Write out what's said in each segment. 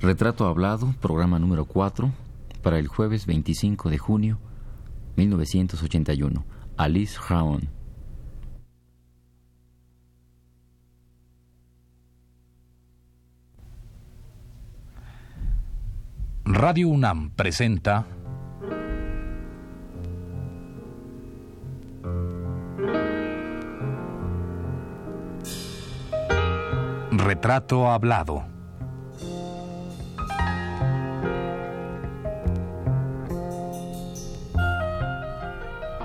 Retrato Hablado, programa número 4, para el jueves 25 de junio 1981. Alice Raon. Radio UNAM presenta Retrato Hablado.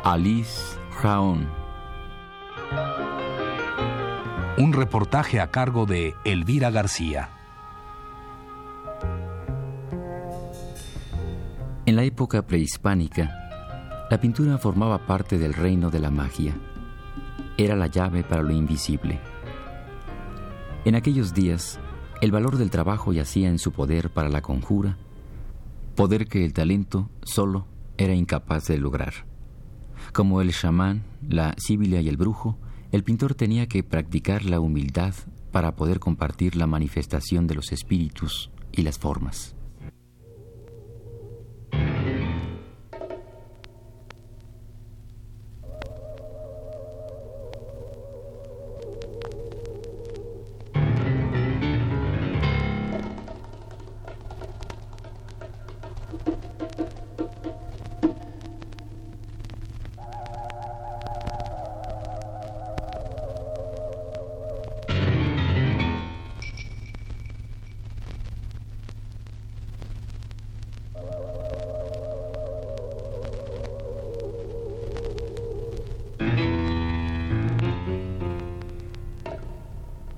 Alice Jaón. Un reportaje a cargo de Elvira García. En la época prehispánica, la pintura formaba parte del reino de la magia. Era la llave para lo invisible. En aquellos días, el valor del trabajo yacía en su poder para la conjura, poder que el talento solo era incapaz de lograr. Como el chamán, la síbila y el brujo, el pintor tenía que practicar la humildad para poder compartir la manifestación de los espíritus y las formas.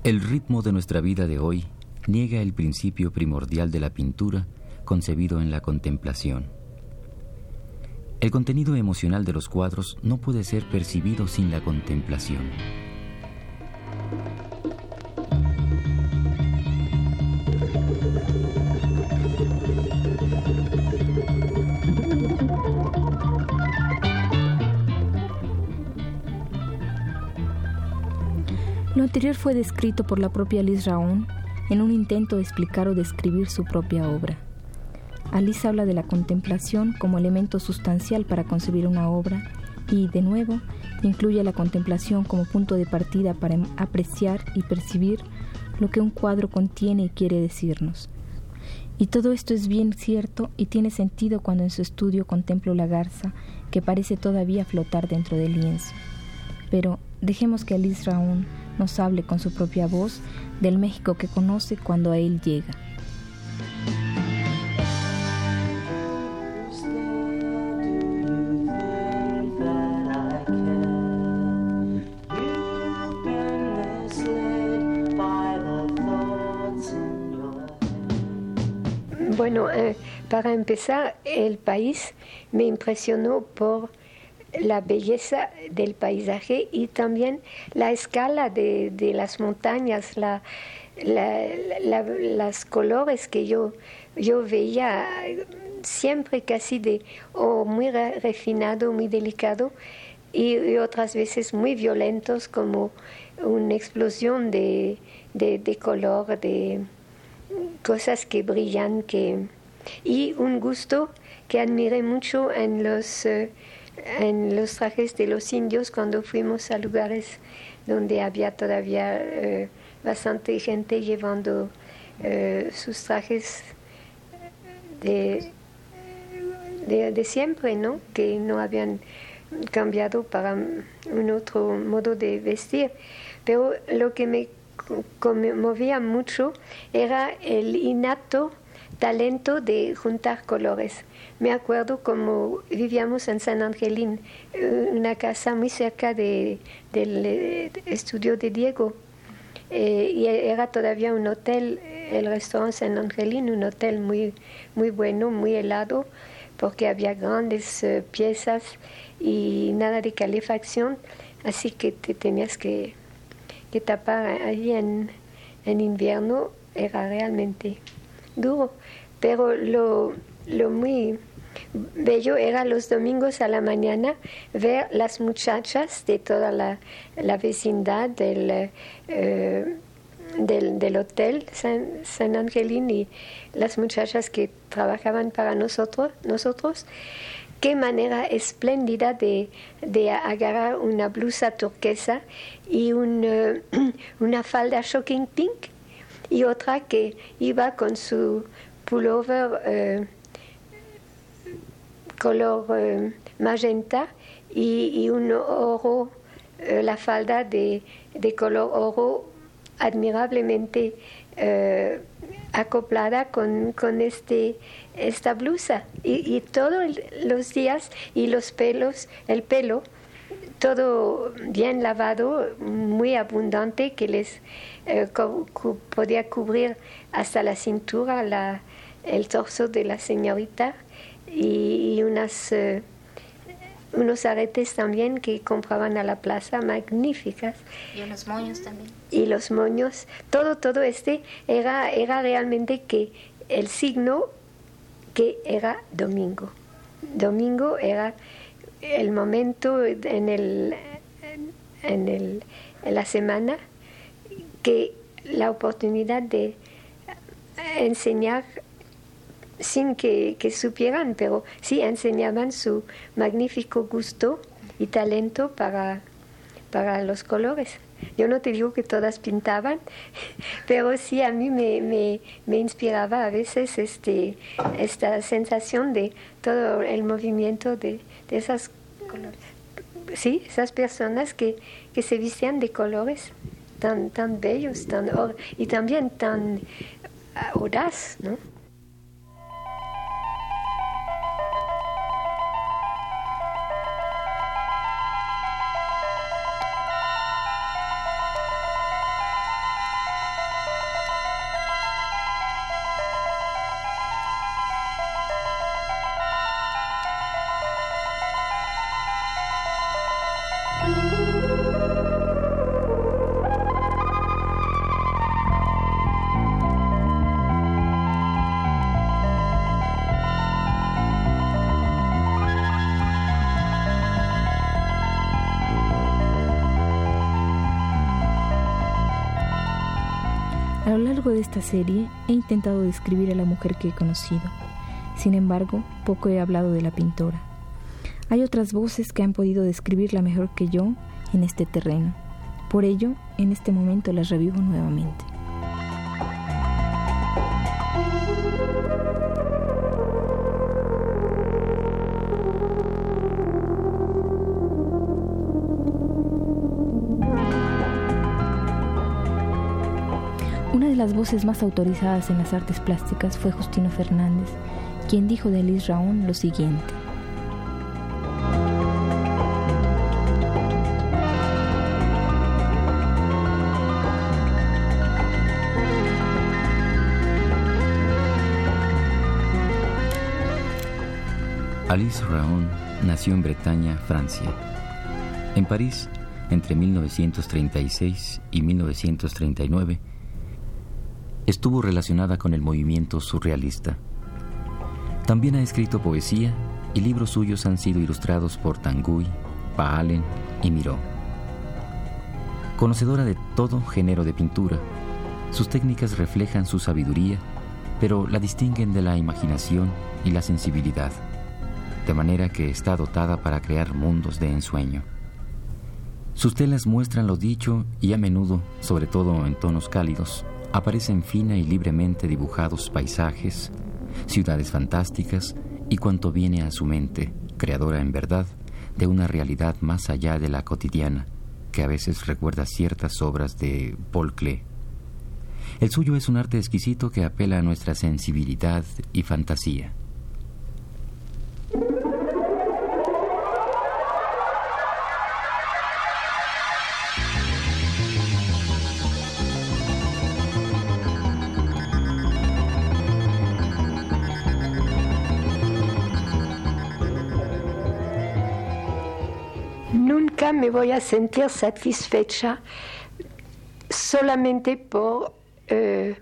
El ritmo de nuestra vida de hoy niega el principio primordial de la pintura concebido en la contemplación. El contenido emocional de los cuadros no puede ser percibido sin la contemplación. Lo anterior fue descrito por la propia Alice Raón en un intento de explicar o describir su propia obra. Alice habla de la contemplación como elemento sustancial para concebir una obra y, de nuevo, incluye la contemplación como punto de partida para apreciar y percibir lo que un cuadro contiene y quiere decirnos. Y todo esto es bien cierto y tiene sentido cuando en su estudio contemplo la garza que parece todavía flotar dentro del lienzo. Pero dejemos que Alice Raón nos hable con su propia voz del México que conoce cuando a él llega. Bueno, eh, para empezar, el país me impresionó por la belleza del paisaje y también la escala de, las montañas, la, las colores que yo, yo veía siempre casi de o muy refinado, muy delicado y, otras veces muy violentos como una explosión de, de, color, de cosas que brillan que, y un gusto que admiré mucho en los... Eh, en los trajes de los indios cuando fuimos a lugares donde había todavía eh, bastante gente llevando eh, sus trajes de, de, siempre, ¿no? Que no habían cambiado para un otro modo de vestir. Pero lo que me conmovía mucho era el innato talento de juntar colores. Me acuerdo como vivíamos en San Angelín, eh, una casa muy cerca de, del eh, estudio de Diego. Eh, y era todavía un hotel, el restaurante San Angelín, un hotel muy, muy bueno, muy helado, porque había grandes piezas y nada de calefacción, así que te tenías que, que tapar allí en, en invierno, era realmente duro, pero lo, muy bello era los domingos a la mañana ver las muchachas de toda la, vecindad del, eh, del, del hotel San, San, Angelín y las muchachas que trabajaban para nosotros, nosotros. Qué manera espléndida de, agarrar una blusa turquesa y eh, una falda shocking pink y otra que iba con su pullover eh, color eh, magenta y, un oro, la falda de, de color oro admirablemente acoplada con, con este esta blusa. Y, todos los días y los pelos, el pelo, todo bien lavado, muy abundante, que les eh, podía cubrir hasta la cintura la, el torso de la señorita y, unas, eh, unos aretes también que compraban a la plaza, magníficas. Y unos moños también. Y los moños, todo, todo este era, era realmente que el signo que era domingo. Domingo era el momento en, el, en, el, en la semana que la oportunidad de enseñar sin que, que, supieran, pero sí enseñaban su magnífico gusto y talento para, para los colores. Yo no te digo que todas pintaban, pero sí a mí me, me, me inspiraba a veces este, esta sensación de todo el movimiento de, de esas, sí, esas personas que, que se vistían de colores tan, tan bellos tan, y también tan audaz, ¿no? Lo largo de esta serie he intentado describir a la mujer que he conocido. Sin embargo, poco he hablado de la pintora. Hay otras voces que han podido describirla mejor que yo en este terreno. Por ello, en este momento las revivo nuevamente. Las voces más autorizadas en las artes plásticas fue Justino Fernández, quien dijo de Liz Raón lo siguiente. Alice Raon nació en Bretaña, Francia. En París, entre 1936 y 1939, estuvo relacionada con el movimiento surrealista. También ha escrito poesía y libros suyos han sido ilustrados por Tanguy, Paalen y Miró. Conocedora de todo género de pintura, sus técnicas reflejan su sabiduría, pero la distinguen de la imaginación y la sensibilidad, de manera que está dotada para crear mundos de ensueño. Sus telas muestran lo dicho y a menudo, sobre todo en tonos cálidos, aparecen fina y libremente dibujados paisajes, ciudades fantásticas y cuanto viene a su mente, creadora en verdad de una realidad más allá de la cotidiana, que a veces recuerda ciertas obras de Paul Klee. El suyo es un arte exquisito que apela a nuestra sensibilidad y fantasía. Me voy a sentir satisfecha solamente por eh,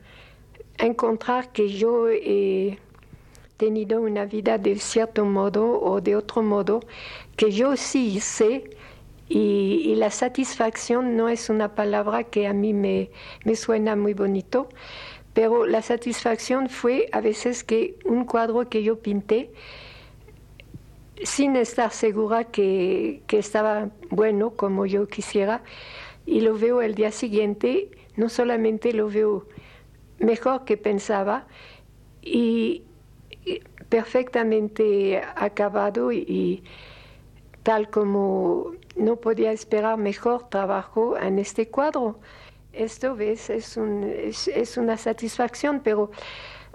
encontrar que yo he tenido una vida de cierto modo o de otro modo que yo sí sé Y, la satisfacción no es una palabra que a mí me suena muy bonito, pero la satisfacción fue a veces que un cuadro que yo pinté, sin estar segura que, que, estaba bueno como yo quisiera, y lo veo el día siguiente, no solamente lo veo mejor que pensaba, y, perfectamente acabado y tal como no podía esperar mejor trabajo en este cuadro. Esto ves, es, un, es, una satisfacción, pero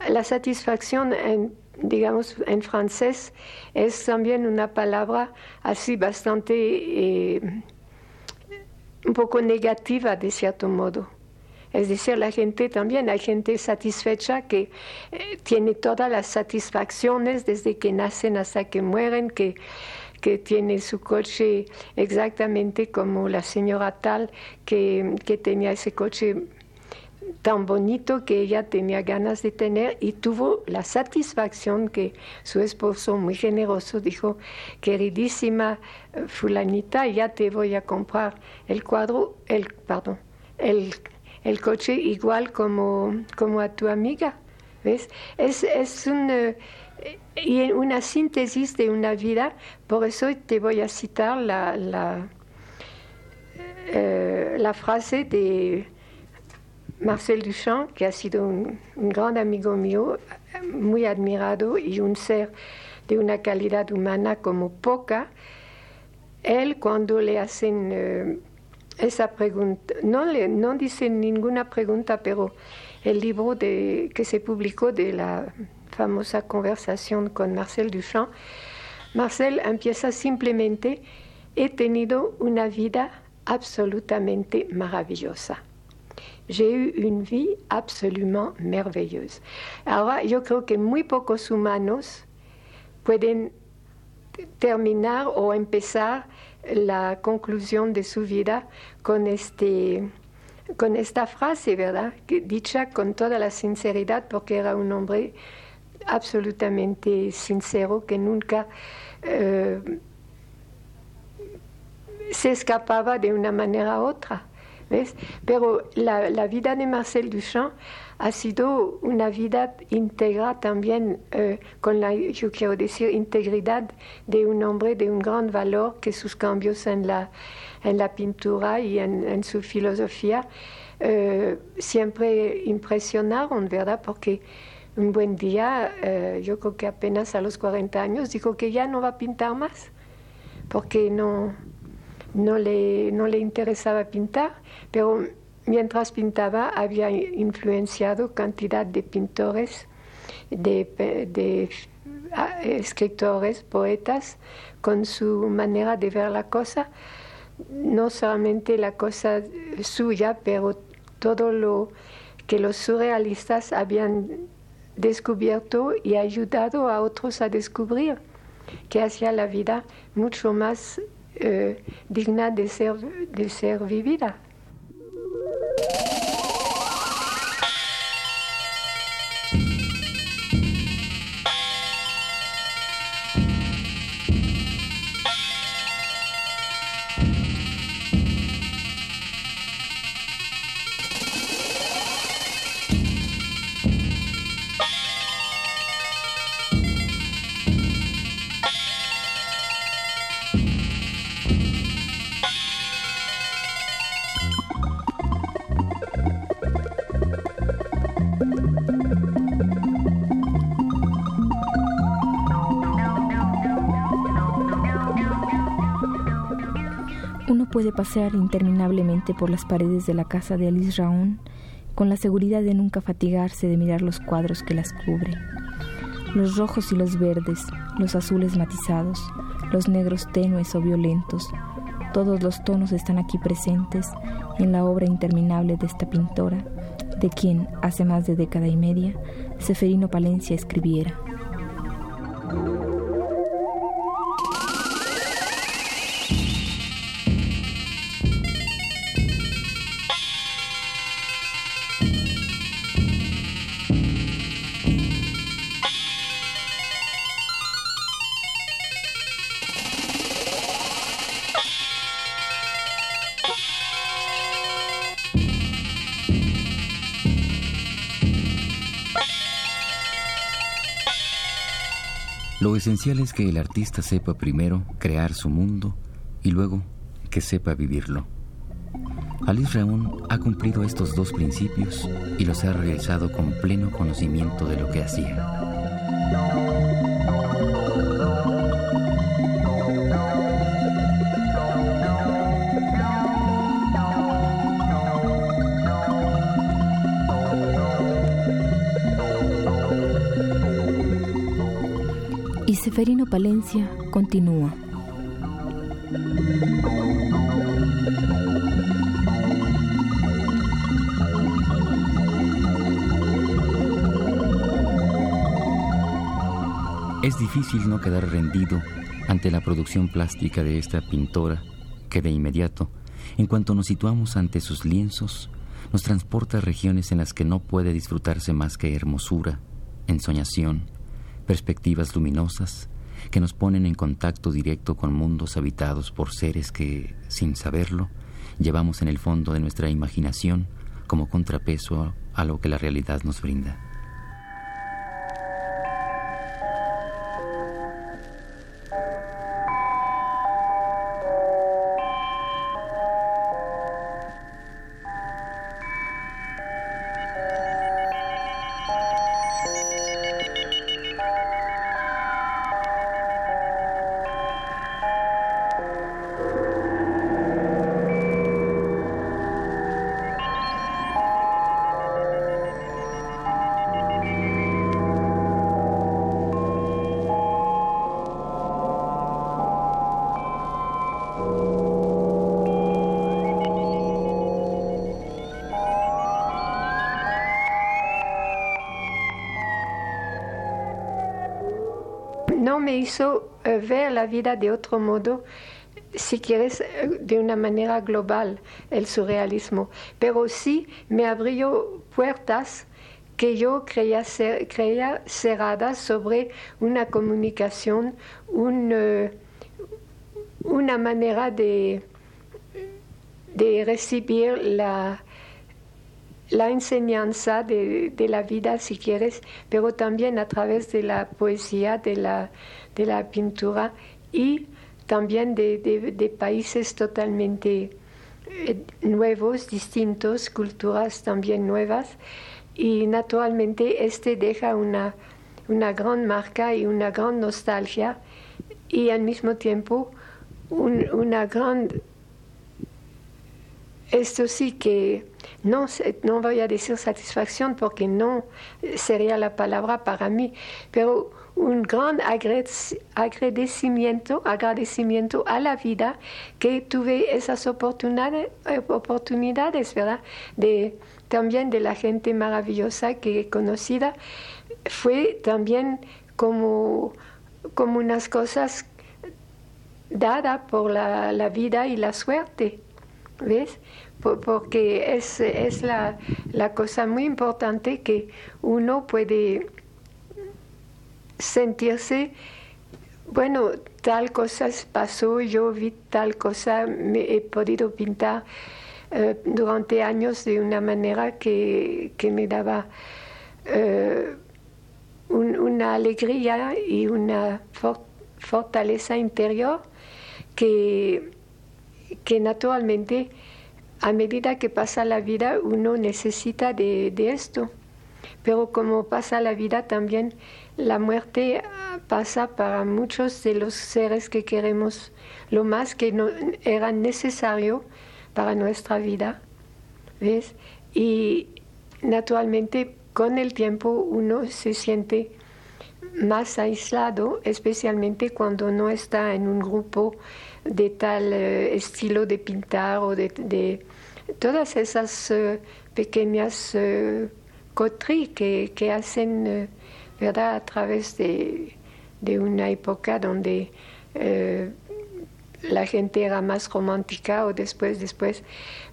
la satisfacción en, digamos, en francés es también una palabra así bastante, eh, un poco negativa de cierto modo. Es decir, la gente también, hay gente satisfecha que eh, tiene todas las satisfacciones desde que nacen hasta que mueren, que que tiene su coche exactamente como la señora tal que, que tenía ese coche tan bonito que ella tenía ganas de tener y tuvo la satisfacción que su esposo muy generoso dijo, queridísima eh, fulanita, ya te voy a comprar el cuadro, el, perdón, el, el coche igual como, como a tu amiga. ¿Ves? Es, es un... Eh, y una síntesis de una vida, por eso te voy a citar la, la, eh, la frase de Marcel Duchamp, que ha sido un, gran amigo mío, muy admirado y un ser de una calidad humana como poca. Él cuando le hacen eh, esa pregunta, no, le, no dice ninguna pregunta, pero el libro de, que se publicó de la famosa conversación con Marcel Duchamp, Marcel empieza simplemente, he tenido una vida absolutamente maravillosa. J'ai eu une vie absolument merveilleuse. Ahora, yo creo que muy pocos humanos pueden terminar o empezar la conclusión de su vida con, este, con esta frase, ¿verdad? Que, dicha con toda la sinceridad porque era un hombre absolutamente sincero que nunca eh, se escapaba de una manera u otra. Pero la, vida de Marcel Duchamp ha sido una vida íntegra también, eh, con la, yo quiero decir, integridad de un hombre de un gran valor, que sus cambios en la, en la pintura y en, su filosofía eh, siempre impresionaron, ¿verdad? Porque un buen día, eh, yo creo que apenas a los 40 años, dijo que ya no va a pintar más, porque no, no, le, no le interesaba pintar, pero mientras pintaba había influenciado cantidad de pintores, de, ah, escritores, poetas, con su manera de ver la cosa, no solamente la cosa suya, pero todo lo que los surrealistas habían descubierto y ayudado a otros a descubrir, que hacía la vida mucho más digna de ser, de ser vivida. Puede pasear interminablemente por las paredes de la casa de Alice Raón con la seguridad de nunca fatigarse de mirar los cuadros que las cubren. Los rojos y los verdes, los azules matizados, los negros tenues o violentos, todos los tonos están aquí presentes en la obra interminable de esta pintora, de quien hace más de década y media Seferino Palencia escribiera. Lo esencial es que el artista sepa primero crear su mundo y luego que sepa vivirlo. Alice Raón ha cumplido estos dos principios y los ha realizado con pleno conocimiento de lo que hacía. Y Seferino Palencia continúa. Es difícil no quedar rendido ante la producción plástica de esta pintora que de inmediato, en cuanto nos situamos ante sus lienzos, nos transporta a regiones en las que no puede disfrutarse más que hermosura, ensoñación, perspectivas luminosas que nos ponen en contacto directo con mundos habitados por seres que, sin saberlo, llevamos en el fondo de nuestra imaginación como contrapeso a lo que la realidad nos brinda. Hizo eh, ver la vida de otro modo, si quieres, eh, de una manera global, el surrealismo, pero sí me abrió puertas que yo creía, ser, creía cerradas sobre una comunicación, un, eh, una manera de, de recibir la, la enseñanza de, la vida, si quieres, pero también a través de la poesía, de la, de la pintura y también de, países totalmente eh, nuevos, distintos, culturas también nuevas. Y naturalmente este deja una, una gran marca y una gran nostalgia y al mismo tiempo una gran... Esto sí que no, no voy a decir satisfacción porque no sería la palabra para mí, pero un gran agradecimiento, agradecimiento a la vida que tuve esas oportunidades, oportunidades ¿verdad? De, también de la gente maravillosa que he conocido. Fue también como, como unas cosas dadas por la, la vida y la suerte. ¿Ves? Porque es, es la, la, cosa muy importante que uno puede sentirse, bueno, tal cosa pasó, yo vi tal cosa, me he podido pintar eh, durante años de una manera que, que me daba eh, una alegría y una fortaleza interior que, que naturalmente a medida que pasa la vida uno necesita de, esto. Pero como pasa la vida también, la muerte pasa para muchos de los seres que queremos lo más que era necesario para nuestra vida. ¿Ves? Y naturalmente con el tiempo uno se siente más aislado, especialmente cuando no está en un grupo de tal eh, estilo de pintar o de, todas esas eh, pequeñas uh, que, que, hacen ¿verdad? a través de, de, una época donde la gente era más romántica o después, después,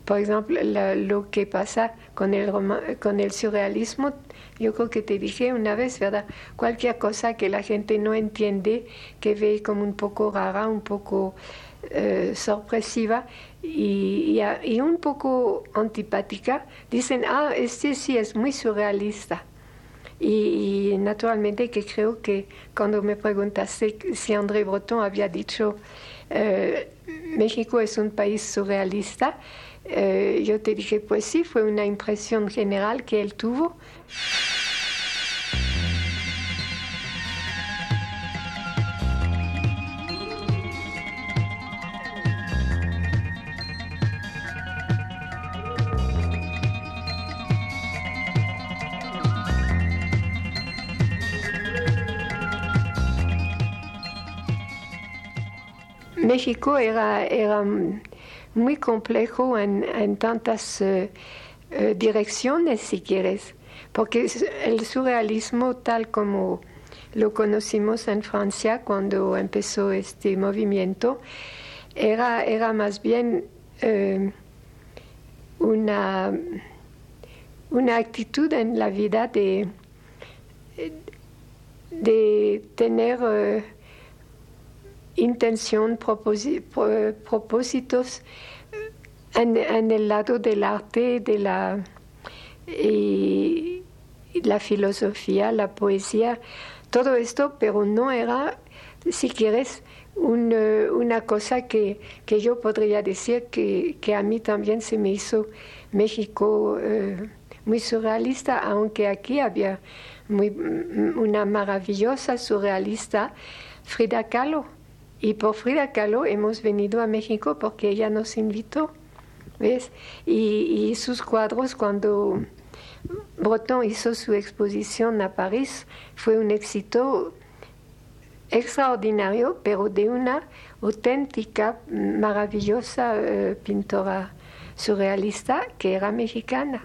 por ejemplo, lo que pasa con el, con el surrealismo, yo creo que te dije una vez, ¿verdad? Cualquier cosa que la gente no entiende, que ve como un poco rara, un poco eh, sorpresiva y, y, un poco antipática, dicen, ah, este sí es muy surrealista. Y, naturalmente que creo que cuando me preguntaste si André Breton había dicho eh, México es un país surrealista, eh, yo te dije, pues sí, fue una impresión general que él tuvo. México era, era muy complejo en, tantas eh, eh, direcciones, si quieres, porque el surrealismo tal como lo conocimos en Francia cuando empezó este movimiento, era, era más bien eh, una, una actitud en la vida de, de tener intención, propósitos en, el lado del arte, de la, y la filosofía, la poesía, todo esto, pero no era, si quieres, una cosa que, que, yo podría decir que, que, a mí también se me hizo México eh, muy surrealista, aunque aquí había muy, una maravillosa surrealista, Frida Kahlo y por Frida Kahlo hemos venido a México porque ella nos invitó, ¿ves? Y, sus cuadros, cuando Breton hizo su exposición a París, fue un éxito extraordinario, pero de una auténtica, maravillosa eh, pintora surrealista que era mexicana.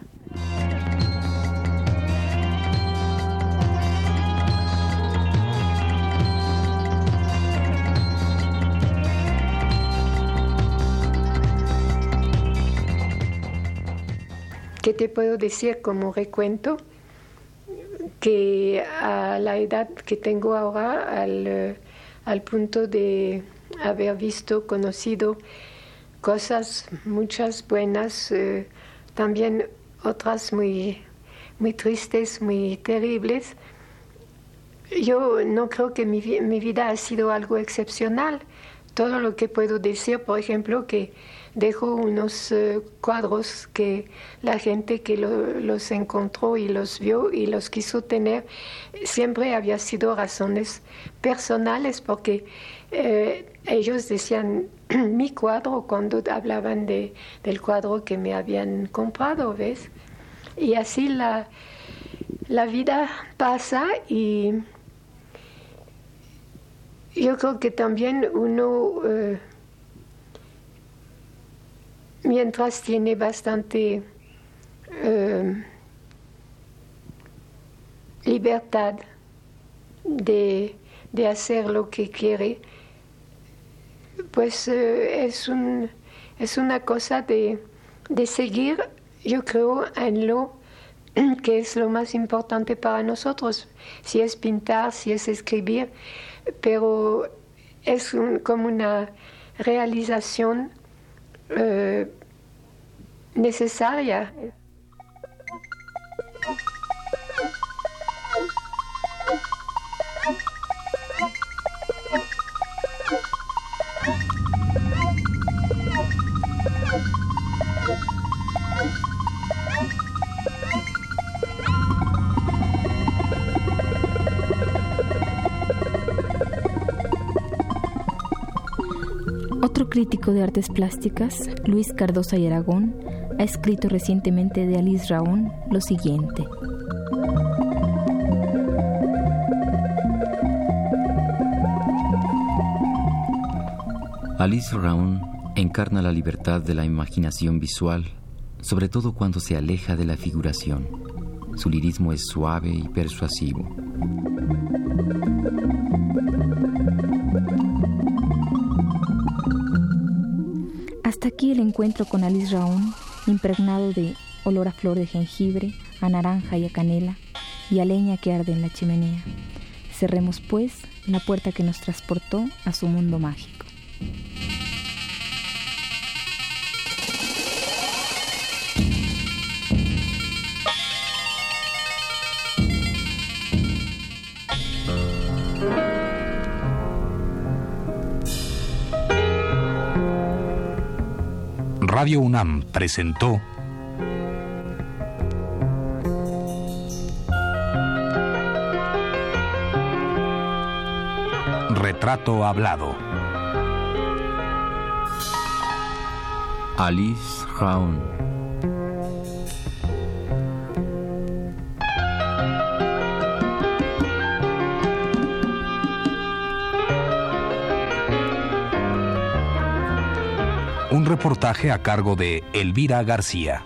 ¿Qué te puedo decir como recuento? Que a la edad que tengo ahora, al, al punto de haber visto, conocido cosas, muchas buenas, eh, también otras muy, muy tristes, muy terribles. Yo no creo que mi, mi vida ha sido algo excepcional. Todo lo que puedo decir, por ejemplo, que dejó unos eh, cuadros que la gente que los encontró y los vio y los quiso tener siempre había sido razones personales porque eh, ellos decían mi cuadro cuando hablaban de, del cuadro que me habían comprado, ¿ves? Y así la, la vida pasa y yo creo que también uno... Eh, mientras tiene bastante eh, libertad de, hacer lo que quiere, pues eh, es, un, es una cosa de, de seguir, yo creo, en lo que es lo más importante para nosotros, si es pintar, si es escribir, pero es como una realización eh, necesaria. Crítico de artes plásticas, Luis Cardosa y Aragón, ha escrito recientemente de Alice Raón lo siguiente. Alice Raón encarna la libertad de la imaginación visual, sobre todo cuando se aleja de la figuración. Su lirismo es suave y persuasivo. Hasta aquí el encuentro con Alice Raón, impregnado de olor a flor de jengibre, a naranja y a canela, y a leña que arde en la chimenea. Cerremos, pues, la puerta que nos transportó a su mundo mágico. Radio UNAM presentó Retrato Hablado. Alice Raun. Reportaje a cargo de Elvira García.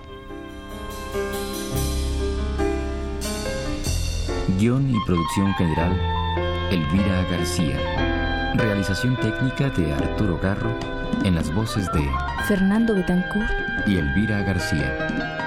Guión y producción general, Elvira García. Realización técnica de Arturo Garro en las voces de Fernando Betancourt y Elvira García.